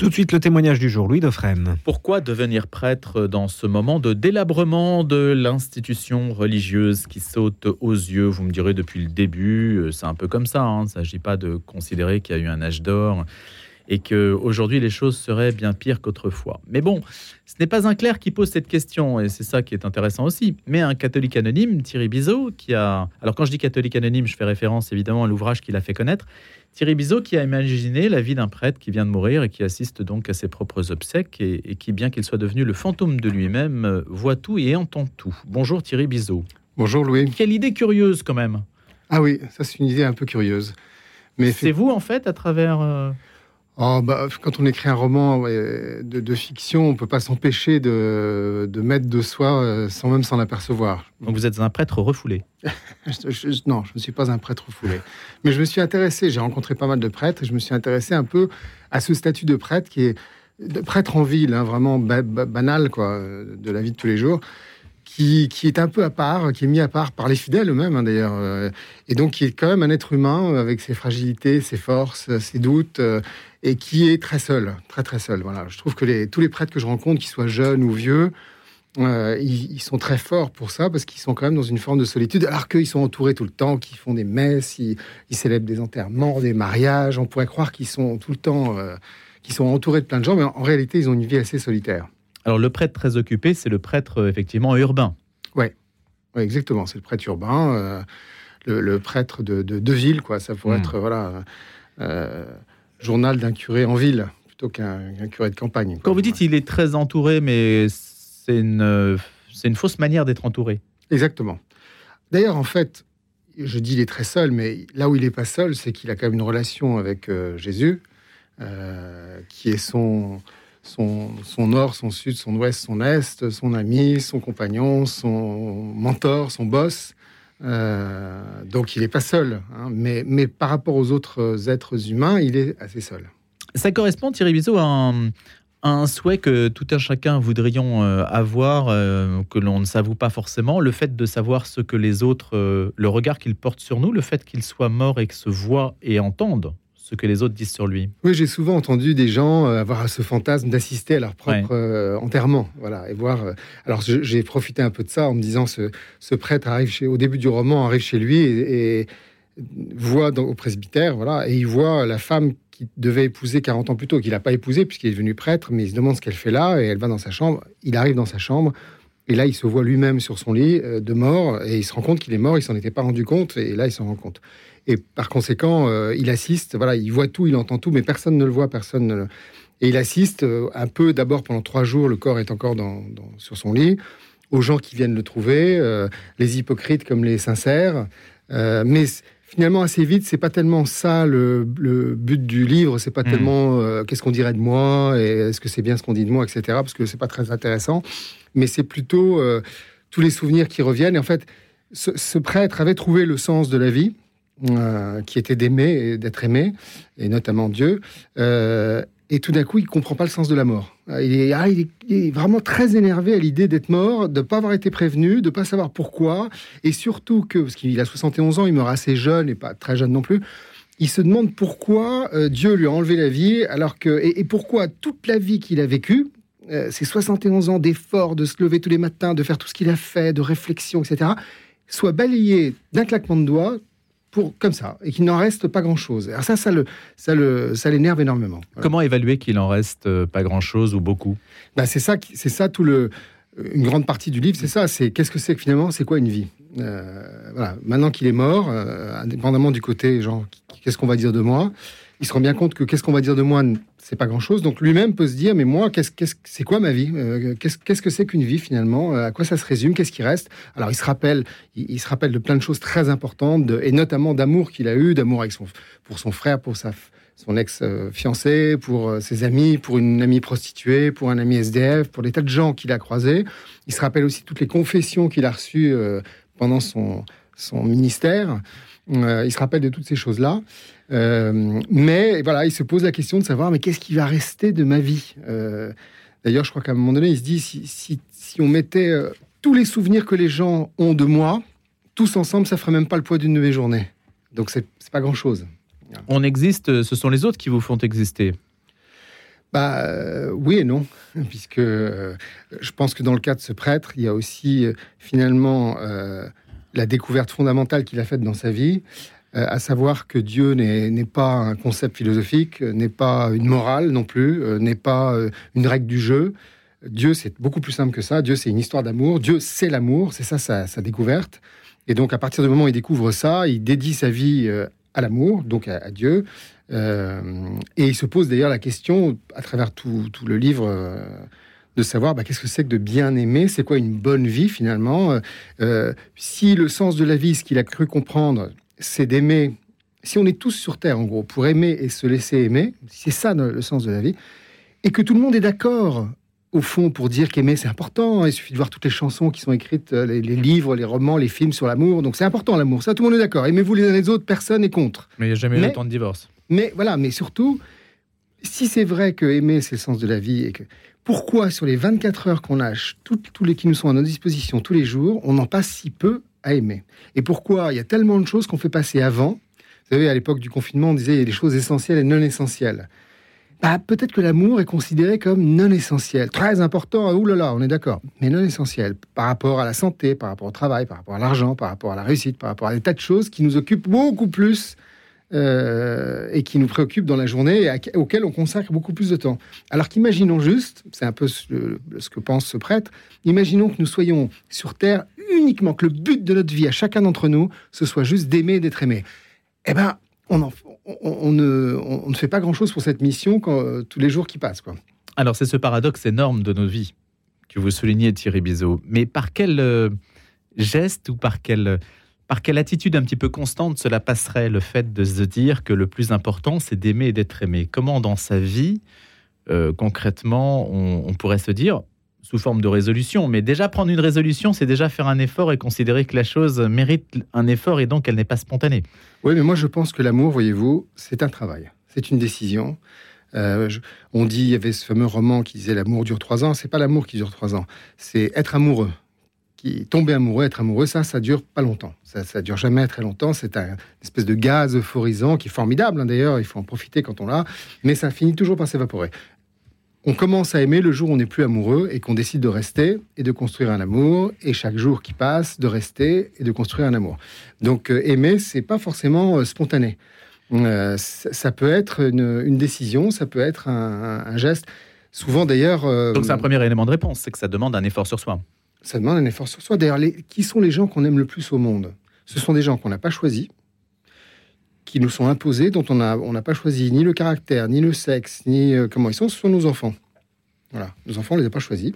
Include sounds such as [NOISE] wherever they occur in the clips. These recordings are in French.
Tout de suite le témoignage du jour, Louis Dauphren. Pourquoi devenir prêtre dans ce moment de délabrement de l'institution religieuse qui saute aux yeux? Vous me direz depuis le début, euh, c'est un peu comme ça. Hein. Il ne s'agit pas de considérer qu'il y a eu un âge d'or et qu'aujourd'hui les choses seraient bien pires qu'autrefois. Mais bon, ce n'est pas un clerc qui pose cette question, et c'est ça qui est intéressant aussi, mais un catholique anonyme, Thierry Bizot, qui a... Alors quand je dis catholique anonyme, je fais référence évidemment à l'ouvrage qu'il a fait connaître. Thierry Bizot qui a imaginé la vie d'un prêtre qui vient de mourir et qui assiste donc à ses propres obsèques et, qui, bien qu'il soit devenu le fantôme de lui-même, voit tout et entend tout. Bonjour Thierry Bizot. Bonjour Louis. Quelle idée curieuse quand même. Ah oui, ça c'est une idée un peu curieuse. Mais c'est vous en fait à travers... Euh, Oh, bah, quand on écrit un roman de, fiction, on peut pas s'empêcher de, mettre de soi euh, sans même s'en apercevoir. Donc vous êtes un prêtre refoulé [LAUGHS] Non, je ne suis pas un prêtre refoulé. Mais je me suis intéressé, j'ai rencontré pas mal de prêtres, et je me suis intéressé un peu à ce statut de prêtre qui est de prêtre en ville, hein, vraiment banal quoi, de la vie de tous les jours qui, est un peu à part, qui est mis à part par les fidèles eux-mêmes hein, d'ailleurs, euh, et donc qui est quand même un être humain avec ses fragilités, ses forces, ses doutes, euh, et qui est très seul, très très seul. Voilà, je trouve que tous les prêtres que je rencontre, qu'ils soient jeunes ou vieux, euh, ils, sont très forts pour ça parce qu'ils sont quand même dans une forme de solitude, alors qu'ils sont entourés tout le temps, qu'ils font des messes, ils, célèbrent des enterrements, des mariages. On pourrait croire qu'ils sont tout le temps, qu'ils sont entourés de plein de gens, mais en réalité, ils ont une vie assez solitaire. Alors le prêtre très occupé, c'est le prêtre euh, effectivement urbain. Oui, ouais, exactement. C'est le prêtre urbain, euh, le, prêtre de, de, ville, quoi. Ça pourrait hmm. être voilà, euh, journal d'un curé en ville plutôt qu'un curé de campagne. Quand vous dites il est très entouré, mais c'est une, c'est une fausse manière d'être entouré. Exactement. D'ailleurs, en fait, je dis il est très seul, mais là où il n'est pas seul, c'est qu'il a quand même une relation avec Jésus, qui est son son, nord, son sud, son ouest, son est, son ami, son compagnon, son mentor, son boss. Euh, donc il n'est pas seul, hein. mais, mais par rapport aux autres êtres humains, il est assez seul. Ça correspond, Thierry Bizot, à un, souhait que tout un chacun voudrions euh, avoir, euh, que l'on ne s'avoue pas forcément, le fait de savoir ce que les autres, le regard qu'ils portent sur nous, le fait qu'ils soient morts et que se voient et entendent ce que les autres disent sur lui. Oui, j'ai souvent entendu des gens euh, avoir ce fantasme d'assister à leur propre euh, enterrement, voilà, et voir. Euh, alors j'ai profité un peu de ça en me disant ce, ce prêtre arrive chez, au début du roman arrive chez lui et, voit dans, au presbytère, voilà, et il voit la femme qui devait épouser 40 ans plus tôt, qu'il n'a pas épousé puisqu'il est devenu prêtre, mais il se demande ce qu'elle fait là et elle va dans sa chambre. Il arrive dans sa chambre. Et là, il se voit lui-même sur son lit de mort et il se rend compte qu'il est mort. Il s'en était pas rendu compte et là, il s'en rend compte. Et par conséquent, euh, il assiste, voilà, il voit tout, il entend tout, mais personne ne le voit, personne ne le... Et il assiste euh, un peu, d'abord pendant trois jours, le corps est encore dans, sur son lit, aux gens qui viennent le trouver, euh, les hypocrites comme les sincères. mais finalement, assez vite, c'est pas tellement ça le, but du livre, c'est pas hmm. tellement qu'est-ce qu'on dirait de moi, et est-ce que c'est bien ce qu'on dit de moi, etc., parce que c'est pas très intéressant, mais c'est plutôt tous les souvenirs qui reviennent. Et en fait, ce prêtre avait trouvé le sens de la vie, euh, qui était d'aimer et d'être aimé, et notamment Dieu. Euh, et tout d'un coup, il comprend pas le sens de la mort. Euh, il est, ah, il est, vraiment très énervé à l'idée d'être mort, de ne pas avoir été prévenu, de ne pas savoir pourquoi, et surtout que, parce qu'il a 71 ans, il meurt assez jeune et pas très jeune non plus, il se demande pourquoi Dieu lui a enlevé la vie, alors que, et, pourquoi toute la vie qu'il a vécue, ces 71 ans d'efforts, de se lever tous les matins, de faire tout ce qu'il a fait, de réflexion, etc., soit balayé d'un claquement de doigts pour comme ça et qu'il n'en reste pas grand chose. Alors ça, ça le, ça le, ça l'énerve énormément. Comment évaluer qu'il en reste euh, pas grand chose ou beaucoup? Bah, c'est ça, c'est ça tout le, une grande partie du livre, c'est ça. C'est qu'est-ce que c'est que finalement, c'est quoi une vie? Euh, Voilà. Maintenant qu'il est mort, euh, indépendamment du côté genre, qu'est-ce qu'on va dire de moi? Il se rend bien compte que qu'est-ce qu'on va dire de moi, c'est pas grand-chose. Donc lui-même peut se dire, mais moi, c'est quoi ma vie euh, qu'est-ce, que c'est qu'une vie finalement euh, À quoi ça se résume Qu'est-ce qui reste? Alors il se rappelle, il, se rappelle de plein de choses très importantes, et notamment d'amour qu'il a eu, d'amour avec son, pour son frère, pour sa, son ex-fiancé, pour euh, ses amis, pour une amie prostituée, pour un ami SDF, pour des tas de gens qu'il a croisés. Il se rappelle aussi toutes les confessions qu'il a reçues pendant son, son ministère. Il se rappelle de toutes ces choses-là. Euh, mais voilà, il se pose la question de savoir, mais qu'est-ce qui va rester de ma vie? Euh, D'ailleurs, je crois qu'à un moment donné, il se dit, si, si, on mettait euh, tous les souvenirs que les gens ont de moi, tous ensemble, ça ferait même pas le poids d'une de mes journées. Donc, c'est pas grand-chose. On existe, ce sont les autres qui vous font exister. bah, euh, Oui et non, [LAUGHS] puisque euh, je pense que dans le cas de ce prêtre, il y a aussi euh, finalement la découverte fondamentale qu'il a faite dans sa vie, à savoir que Dieu n'est pas un concept philosophique, n'est pas une morale non plus, n'est pas une règle du jeu. Dieu, c'est beaucoup plus simple que ça. Dieu, c'est une histoire d'amour. Dieu, c'est l'amour. C'est ça sa, découverte. Et donc, à partir du moment où il découvre ça, il dédie sa vie à l'amour, donc à Dieu. Euh, et il se pose d'ailleurs la question, à travers tout, le livre, euh, de savoir bah, qu'est-ce que c'est que de bien aimer, c'est quoi une bonne vie finalement. Euh, si le sens de la vie, ce qu'il a cru comprendre, c'est d'aimer, si on est tous sur Terre en gros, pour aimer et se laisser aimer, c'est ça le sens de la vie, et que tout le monde est d'accord au fond, pour dire qu'aimer, c'est important. Il suffit de voir toutes les chansons qui sont écrites, les, livres, les romans, les films sur l'amour. Donc c'est important l'amour. Ça, tout le monde est d'accord. Aimez-vous les uns les autres, personne n'est contre. Mais il n'y a jamais eu autant de divorce. Mais voilà, mais surtout, si c'est vrai que aimer, c'est le sens de la vie, et que pourquoi sur les 24 heures qu'on a, tous les qui nous sont à notre disposition tous les jours, on en passe si peu à aimer? Et pourquoi? Il y a tellement de choses qu'on fait passer avant. Vous savez, à l'époque du confinement, on disait il y a des choses essentielles et non essentielles. Bah, peut-être que l'amour est considéré comme non essentiel, très important, oulala, on est d'accord, mais non essentiel par rapport à la santé, par rapport au travail, par rapport à l'argent, par rapport à la réussite, par rapport à des tas de choses qui nous occupent beaucoup plus euh, et qui nous préoccupe dans la journée et auquel on consacre beaucoup plus de temps. Alors qu'imaginons juste, c'est un peu ce, que pense ce prêtre, imaginons que nous soyons sur Terre uniquement, que le but de notre vie à chacun d'entre nous, ce soit juste d'aimer et d'être aimé. Eh ben, on, on, ne, on, ne, fait pas grand-chose pour cette mission quand, euh, tous les jours qui passent. Quoi. Alors c'est ce paradoxe énorme de nos vies que vous soulignez, Thierry Bizot. Mais par quel euh, geste ou par quel par quelle attitude un petit peu constante cela passerait le fait de se dire que le plus important, c'est d'aimer et d'être aimé? Comment dans sa vie, euh, concrètement, on, pourrait se dire, sous forme de résolution, mais déjà prendre une résolution, c'est déjà faire un effort et considérer que la chose mérite un effort et donc elle n'est pas spontanée? Oui, mais moi je pense que l'amour, voyez-vous, c'est un travail, c'est une décision. Euh, on dit, il y avait ce fameux roman qui disait l'amour dure trois ans. C'est pas l'amour qui dure trois ans, c'est être amoureux tomber amoureux, être amoureux, ça, ça dure pas longtemps. Ça, ça dure jamais très longtemps. C'est un espèce de gaz euphorisant qui est formidable. Hein, d'ailleurs, il faut en profiter quand on l'a, mais ça finit toujours par s'évaporer. On commence à aimer le jour où on n'est plus amoureux et qu'on décide de rester et de construire un amour. Et chaque jour qui passe, de rester et de construire un amour. Donc euh, aimer, c'est pas forcément euh, spontané. Euh, ça, peut être une, décision, ça peut être un, geste. Souvent d'ailleurs. Donc c'est un premier élément de réponse, c'est que ça demande un effort sur soi ça demande un effort sur soi. D'ailleurs, qui sont les gens qu'on aime le plus au monde? Ce sont des gens qu'on n'a pas choisis, qui nous sont imposés, dont on n'a on pas choisi ni le caractère, ni le sexe, ni euh, comment ils sont. Ce sont nos enfants. Voilà, nos enfants, on les a pas choisis.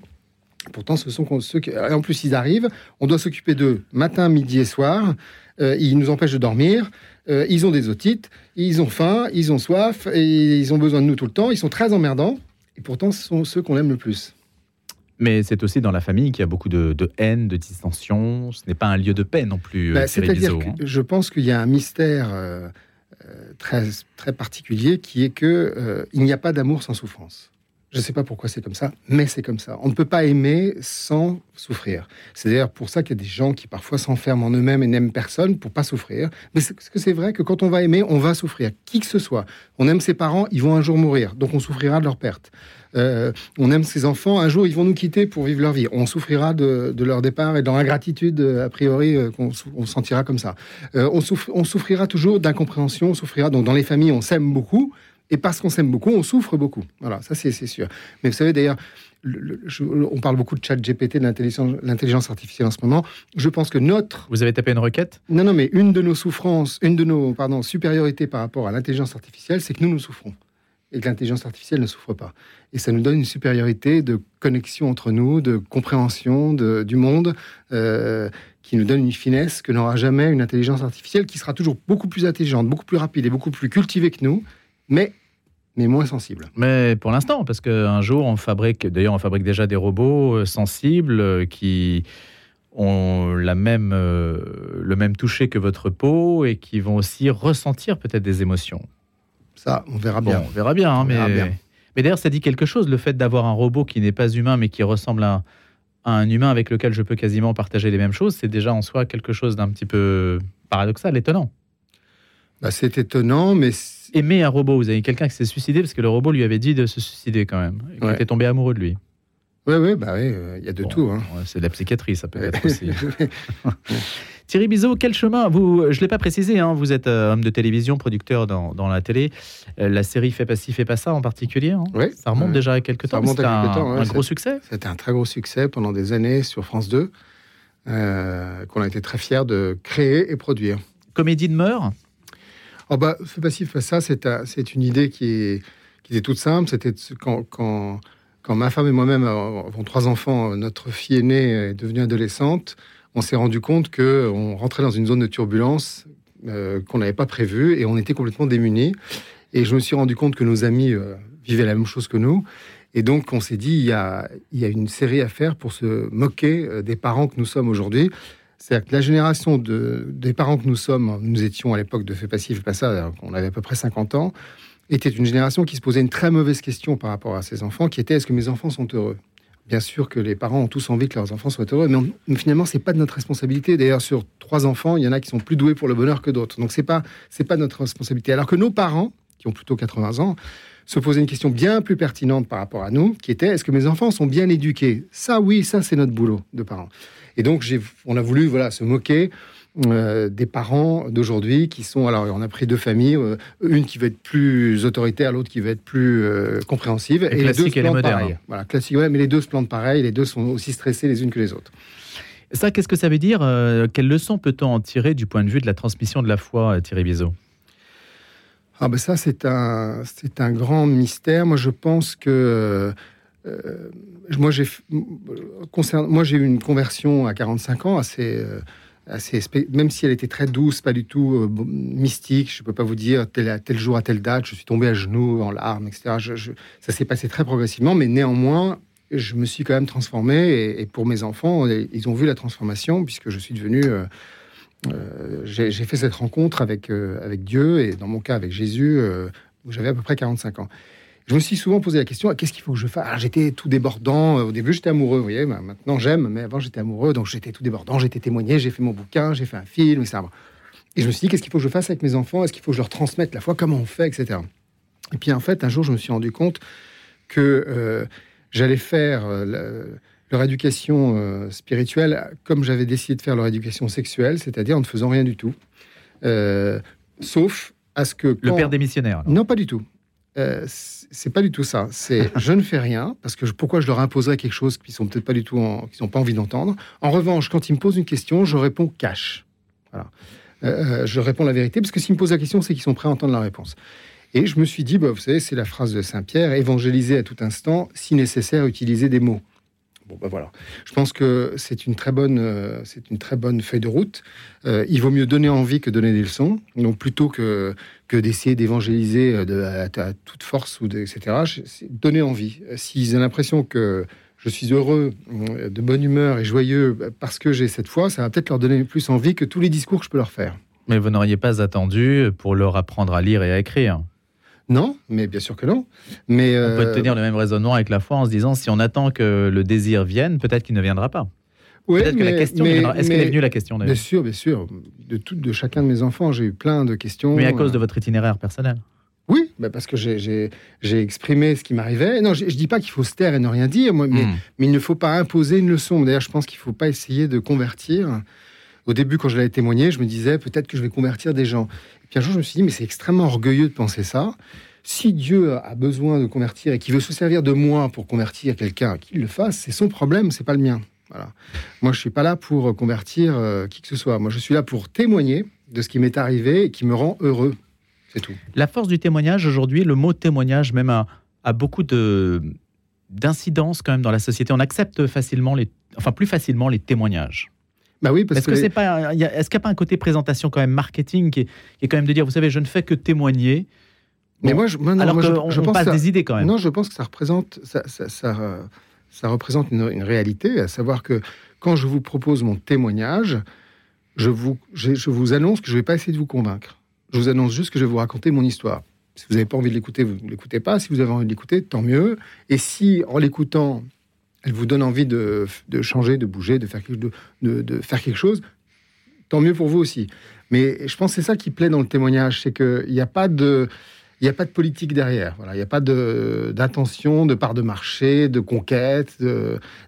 Pourtant, ce sont ceux qui... En plus, ils arrivent, on doit s'occuper d'eux matin, midi et soir. Euh, ils nous empêchent de dormir. Euh, ils ont des otites, ils ont faim, ils ont soif, et ils ont besoin de nous tout le temps. Ils sont très emmerdants. Et pourtant, ce sont ceux qu'on aime le plus. Mais c'est aussi dans la famille qu'il y a beaucoup de, haine, de dissension. Ce n'est pas un lieu de paix non plus. Bah, c'est-à-dire que hein. je pense qu'il y a un mystère euh, euh, très, très particulier qui est que euh, il n'y a pas d'amour sans souffrance. Je ne sais pas pourquoi c'est comme ça, mais c'est comme ça. On ne peut pas aimer sans souffrir. C'est d'ailleurs pour ça qu'il y a des gens qui parfois s'enferment en eux-mêmes et n'aiment personne pour pas souffrir. Mais c'est que c'est vrai que quand on va aimer, on va souffrir. Qui que ce soit. On aime ses parents, ils vont un jour mourir, donc on souffrira de leur perte. Euh, on aime ses enfants, un jour ils vont nous quitter pour vivre leur vie. On souffrira de, leur départ et dans l'ingratitude, a priori, euh, qu'on on sentira comme ça. Euh, on, on souffrira toujours d'incompréhension, on souffrira. Donc dans les familles, on s'aime beaucoup, et parce qu'on s'aime beaucoup, on souffre beaucoup. Voilà, ça c'est sûr. Mais vous savez d'ailleurs, on parle beaucoup de chat GPT, de l'intelligence artificielle en ce moment. Je pense que notre... Vous avez tapé une requête? Non, non, mais une de nos souffrances, une de nos pardon, supériorités par rapport à l'intelligence artificielle, c'est que nous, nous souffrons. Et que l'intelligence artificielle ne souffre pas. Et ça nous donne une supériorité de connexion entre nous, de compréhension du monde, euh, qui nous donne une finesse que n'aura jamais une intelligence artificielle, qui sera toujours beaucoup plus intelligente, beaucoup plus rapide et beaucoup plus cultivée que nous, mais mais moins sensible. Mais pour l'instant, parce qu'un jour, on fabrique, d'ailleurs, on fabrique déjà des robots euh, sensibles euh, qui ont la même, euh, le même toucher que votre peau et qui vont aussi ressentir peut-être des émotions. Ça, on verra bien. on verra bien, hein, mais, mais d'ailleurs, ça dit quelque chose, le fait d'avoir un robot qui n'est pas humain, mais qui ressemble à, un humain avec lequel je peux quasiment partager les mêmes choses, c'est déjà en soi quelque chose d'un petit peu paradoxal, étonnant. Bah, C'est étonnant, mais... Aimer un robot, vous avez quelqu'un qui s'est suicidé parce que le robot lui avait dit de se suicider quand même. Il était tombé amoureux de lui. Oui, oui, bah oui, euh, il y a de tout. Hein. c'est de la psychiatrie, ça peut être aussi. [LAUGHS] [LAUGHS] Thierry Bizot, quel chemin? Vous, Je ne l'ai pas précisé, hein, vous êtes euh, homme de télévision, producteur dans, dans la télé. Euh, la série Fais pas ci, fais pas ça en particulier. Hein? Oui. Ça remonte déjà à quelques temps. C'était un, temps, un gros succès. C'était un très gros succès pendant des années sur France 2, qu'on a été très fiers de créer et produire. Comédie de mœurs? Oh bah, Fais pas ci, fais pas ça, c'est une idée qui, est, qui était toute simple. C'était quand, ma femme et moi-même avons trois enfants, notre fille aînée est devenue adolescente, on s'est rendu compte que on rentrait dans une zone de turbulence euh, qu'on n'avait pas prévue et on était complètement démunis. Et je me suis rendu compte que nos amis euh, vivaient la même chose que nous. Et donc, on s'est dit, il y, a, une série à faire pour se moquer euh, des parents que nous sommes aujourd'hui. C'est-à-dire que la génération de, des parents que nous sommes, nous étions à l'époque de Fait Passif, pas ça, on avait à peu près 50 ans, était une génération qui se posait une très mauvaise question par rapport à ses enfants, qui était est-ce que mes enfants sont heureux? Bien sûr que les parents ont tous envie que leurs enfants soient heureux, mais, finalement, finalement, c'est pas de notre responsabilité. D'ailleurs, sur trois enfants, il y en a qui sont plus doués pour le bonheur que d'autres. Donc, c'est pas, c'est pas notre responsabilité. Alors que nos parents, qui ont plutôt 80 ans, se posaient une question bien plus pertinente par rapport à nous, qui était est-ce que mes enfants sont bien éduqués? Ça, oui, ça, c'est notre boulot de parents. Et donc, on a voulu voilà, se moquer euh, des parents d'aujourd'hui qui sont. Alors, on a pris deux familles, euh, une qui va être plus autoritaire, l'autre qui va être plus euh, compréhensive. Et, les deux se plantent pareil. Voilà, classique, mais les deux se plantent pareil, les deux sont aussi stressés les unes que les autres. Ça, qu'est-ce que ça veut dire Quelle leçon peut-on en tirer du point de vue de la transmission de la foi, Thierry Bizot? Ah ben ça, c'est un, c'est un grand mystère. Moi, je pense que moi, j'ai, moi, j'ai eu une conversion à 45 ans assez même si elle était très douce, pas du tout euh, mystique. Je ne peux pas vous dire tel, tel, jour à telle date, je suis tombé à genoux en larmes, etc. ça s'est passé très progressivement, mais néanmoins, je me suis quand même transformé. Et, pour mes enfants, ils ont vu la transformation puisque je suis devenu. Euh, euh, j'ai fait cette rencontre avec Dieu et dans mon cas avec Jésus, où j'avais à peu près 45 ans je me suis souvent posé la question qu'est-ce qu'il faut que je fasse? J'étais tout débordant. Au début, j'étais amoureux. Vous voyez, maintenant j'aime, mais avant j'étais amoureux, donc j'étais tout débordant. J'étais témoigné, j'ai fait mon bouquin, j'ai fait un film, etc. Et je me suis dit qu'est-ce qu'il faut que je fasse avec mes enfants? Est-ce qu'il faut que je leur transmette la foi? Comment on fait, etc. Et puis en fait, un jour, je me suis rendu compte que euh, j'allais faire euh, leur éducation euh, spirituelle comme j'avais décidé de faire leur éducation sexuelle, c'est-à-dire en ne faisant rien du tout, sauf à ce que le père des missionnaires. Non, pas du tout. Euh, c'est pas du tout ça. C'est [LAUGHS] je ne fais rien parce que pourquoi je leur imposerais quelque chose qu'ils sont peut-être pas du tout, qu'ils n'ont pas envie d'entendre. En revanche, quand ils me posent une question, je réponds cash. Voilà. Euh, euh, je réponds la vérité parce que s'ils me posent la question, c'est qu'ils sont prêts à entendre la réponse. Et je me suis dit, bah, vous savez, c'est la phrase de Saint Pierre évangéliser à tout instant, si nécessaire, utiliser des mots. Bon, ben voilà. Je pense que c'est une très bonne, euh, c'est une très bonne feuille de route. Euh, il vaut mieux donner envie que donner des leçons. Donc plutôt que que d'essayer d'évangéliser euh, de, à, toute force ou etc. Donner envie. S'ils ont l'impression que je suis heureux, de bonne humeur et joyeux parce que j'ai cette foi, ça va peut-être leur donner plus envie que tous les discours que je peux leur faire. Mais vous n'auriez pas attendu pour leur apprendre à lire et à écrire. Non, mais bien sûr que non. Mais on peut euh, tenir le même raisonnement avec la foi en se disant si on attend que le désir vienne, peut-être qu'il ne viendra pas. Oui, peut-être que la question. Est-ce qu'elle est venue la question Bien sûr, bien sûr. De tout, de chacun de mes enfants, j'ai eu plein de questions. Mais à cause de euh, votre itinéraire personnel. Oui, bah parce que j'ai exprimé ce qui m'arrivait. Non, je, ne dis pas qu'il faut se taire et ne rien dire, mais, hmm. mais, il ne faut pas imposer une leçon. D'ailleurs, je pense qu'il ne faut pas essayer de convertir. Au début, quand je l'avais témoigné, je me disais peut-être que je vais convertir des gens. Puis un jour, je me suis dit, mais c'est extrêmement orgueilleux de penser ça. Si Dieu a besoin de convertir et qu'il veut se servir de moi pour convertir quelqu'un, qu'il le fasse, c'est son problème, c'est pas le mien. Voilà. Moi, je suis pas là pour convertir euh, qui que ce soit. Moi, je suis là pour témoigner de ce qui m'est arrivé et qui me rend heureux. C'est tout. La force du témoignage aujourd'hui, le mot témoignage même a, a beaucoup de d'incidence quand même dans la société. On accepte facilement les, enfin plus facilement les témoignages. Bah oui, parce est-ce que, c'est pas, est-ce qu'il n'y a pas un côté présentation quand même marketing qui est, quand même de dire, vous savez, je ne fais que témoigner. mais moi, je, alors je, pense passe des idées quand même. Non, je pense que ça représente, ça, ça, ça, représente une, réalité, à savoir que quand je vous propose mon témoignage, je vous, je, vous annonce que je ne vais pas essayer de vous convaincre. Je vous annonce juste que je vais vous raconter mon histoire. Si vous n'avez pas envie de l'écouter, vous ne l'écoutez pas. Si vous avez envie de l'écouter, tant mieux. Et si, en l'écoutant, elle vous donne envie de, changer, de bouger, de faire, quelque, de, faire quelque chose, tant mieux pour vous aussi. Mais je pense que c'est ça qui plaît dans le témoignage, c'est qu'il n'y a pas de... Il n'y a pas de politique derrière. Voilà. Il n'y a pas d'intention, de, part de marché, de conquête.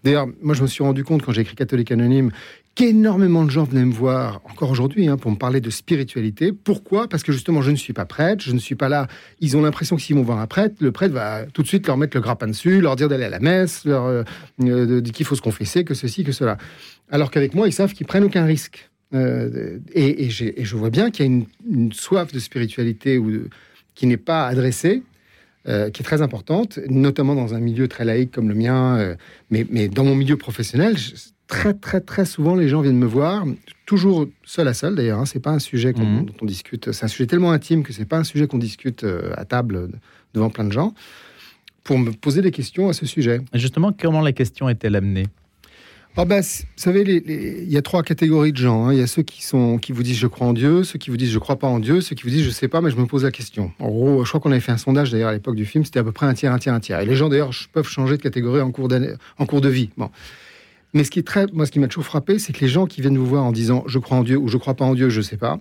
D'ailleurs, moi, je me suis rendu compte quand j'ai écrit Catholique Anonyme qu'énormément de gens venaient me voir, encore aujourd'hui, hein, pour me parler de spiritualité. Pourquoi? Parce que justement, je ne suis pas prêtre, je ne suis pas là. Ils ont l'impression que s'ils vont voir un prêtre, le prêtre va tout de suite leur mettre le grappin dessus, leur dire d'aller à la messe, leur, euh, euh, qu'il faut se confesser, que ceci, que cela. Alors qu'avec moi, ils savent qu'ils prennent aucun risque. Euh, et, je vois bien qu'il y a une, soif de spiritualité ou qui n'est pas adressée, qui est très importante, notamment dans un milieu très laïque comme le mien, mais, mais, dans mon milieu professionnel, très, très, très souvent, les gens viennent me voir, toujours seul à seul d'ailleurs. Hein, c'est pas un sujet mhm. dont on discute. C'est un sujet tellement intime que c'est pas un sujet qu'on discute euh, à table devant plein de gens pour me poser des questions à ce sujet. justement, comment la question est-elle amenée? Oh ben, vous savez, il y a trois catégories de gens. Hein. Il y a ceux qui, sont, qui vous disent je crois en Dieu, ceux qui vous disent je crois pas en Dieu, ceux qui vous disent je sais pas, mais je me pose la question. En gros, je crois qu'on avait fait un sondage d'ailleurs à l'époque du film, c'était à peu près un tiers, un tiers, un tiers. Et les gens d'ailleurs peuvent changer de catégorie en cours, cours de vie. Bon. Mais ce qui est très, moi, ce qui m'a toujours frappé, c'est que les gens qui viennent vous voir en disant je crois en Dieu ou je crois pas en Dieu, je sais pas,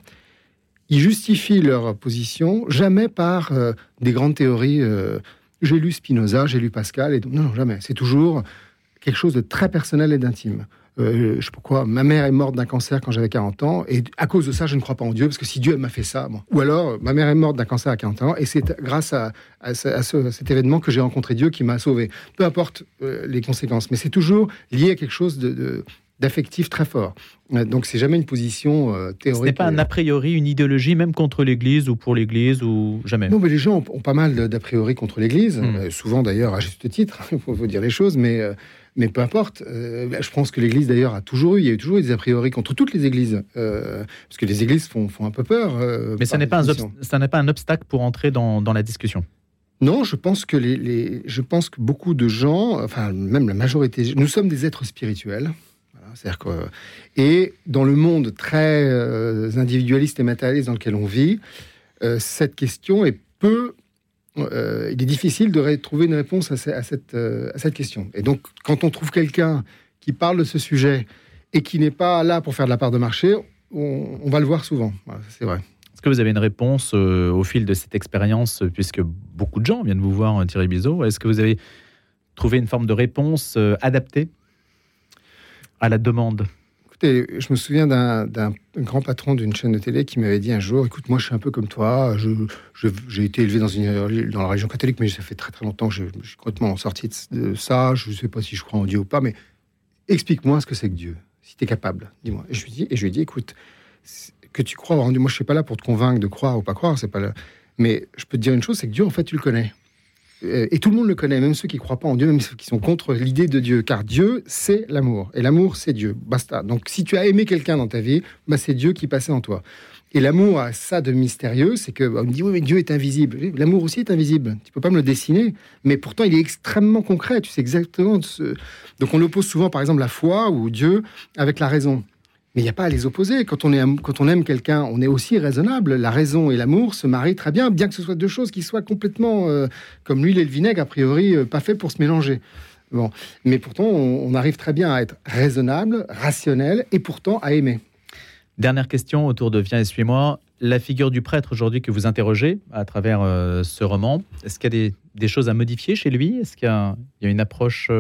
ils justifient leur position jamais par euh, des grandes théories. Euh, j'ai lu Spinoza, j'ai lu Pascal, et non, non, jamais. C'est toujours quelque chose de très personnel et d'intime. Euh, je sais pas quoi, ma mère est morte d'un cancer quand j'avais 40 ans, et à cause de ça, je ne crois pas en Dieu, parce que si Dieu m'a fait ça, ou alors ma mère est morte d'un cancer à 40 ans, et c'est grâce à, cet événement que j'ai rencontré Dieu qui m'a sauvé. Peu importe euh, les conséquences, mais c'est toujours lié à quelque chose de, d'affectif très fort. Euh, donc c'est jamais une position théorique. Ce n'est pas un a priori, une idéologie, même contre l'Église ou pour l'Église ou jamais. Non, mais les gens ont, pas mal d'a priori contre l'Église, hmm. souvent d'ailleurs à juste titre, [LAUGHS] il faut, dire les choses, mais mais peu importe. Euh, je pense que l'Église, d'ailleurs, a toujours eu, il y a eu toujours eu des a priori contre toutes les Églises, euh, parce que les Églises font, font un peu peur. Euh, mais ça n'est pas, un pas un obstacle pour entrer dans, dans la discussion. Non, je pense que les, je pense que beaucoup de gens, enfin même la majorité, nous sommes des êtres spirituels. Voilà, que, et dans le monde très individualiste et matérialiste dans lequel on vit, cette question est peu euh, il est difficile de trouver une réponse à, cette, euh, à, cette, question. Et donc, quand on trouve quelqu'un qui parle de ce sujet et qui n'est pas là pour faire de la part de marché, on, va le voir souvent. c'est vrai. Est-ce que vous avez une réponse euh, au fil de cette expérience, puisque beaucoup de gens viennent vous voir, Thierry Bizot Est-ce que vous avez trouvé une forme de réponse adaptée à la demande? Écoutez, je me souviens d'un grand patron d'une chaîne de télé qui m'avait dit un jour Écoute, moi, je suis un peu comme toi. J'ai été élevé dans, la région catholique, mais ça fait très très longtemps que je, suis complètement sorti de, ça. Je ne sais pas si je crois en Dieu ou pas, mais explique-moi ce que c'est que Dieu, si tu es capable. Dis-moi. Et je lui dis Et Écoute, que tu crois moi, je ne suis pas là pour te convaincre de croire ou pas croire. C'est pas là. Mais je peux te dire une chose c'est que Dieu, en fait, tu le connais. Euh, et tout le monde le connaît, même ceux qui ne croient pas en Dieu, même ceux qui sont contre l'idée de Dieu, car Dieu, c'est l'amour. Et l'amour, c'est Dieu. Basta. Donc si tu as aimé quelqu'un dans ta vie, bah, c'est Dieu qui passait en toi. Et l'amour a ça de mystérieux, c'est que bah, on me dit oui mais Dieu est invisible. L'amour aussi est invisible. Tu peux pas me le dessiner, mais pourtant il est extrêmement concret. Tu sais exactement. Ce... Donc on oppose souvent par exemple la foi ou Dieu avec la raison. Mais il n'y a pas à les opposer. Quand on, est, quand on aime quelqu'un, on est aussi raisonnable. La raison et l'amour se marient très bien, bien que ce soit deux choses qui soient complètement, euh, comme l'huile et le vinaigre, a priori, euh, pas fait pour se mélanger. Bon. Mais pourtant, on, arrive très bien à être raisonnable, rationnel, et pourtant à aimer. Dernière question autour de Viens et suis-moi la figure du prêtre aujourd'hui que vous interrogez à travers euh, ce roman, est-ce qu'il y a des, choses à modifier chez lui? Est-ce qu'il y, a une approche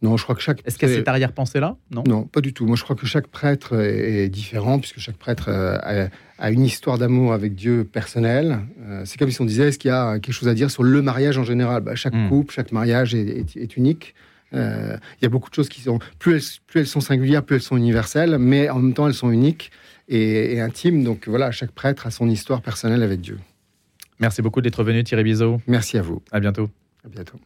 Non, je crois que chaque. Est-ce qu'il y a cette arrière-pensée-là? Non, non, pas du tout. Moi, je crois que chaque prêtre est, différent puisque chaque prêtre euh, a, une histoire d'amour avec Dieu personnelle. c'est comme si on disait est-ce qu'il y a quelque chose à dire sur le mariage en général? Bah, Chaque hmm. couple, chaque mariage est, unique. Il y a beaucoup de choses qui sont plus plus elles sont singulières, plus elles sont universelles, mais en même temps elles sont uniques et, intime. Donc voilà, chaque prêtre a son histoire personnelle avec Dieu. Merci beaucoup d'être venu, Thierry Bizot. Merci à vous. À bientôt. À bientôt.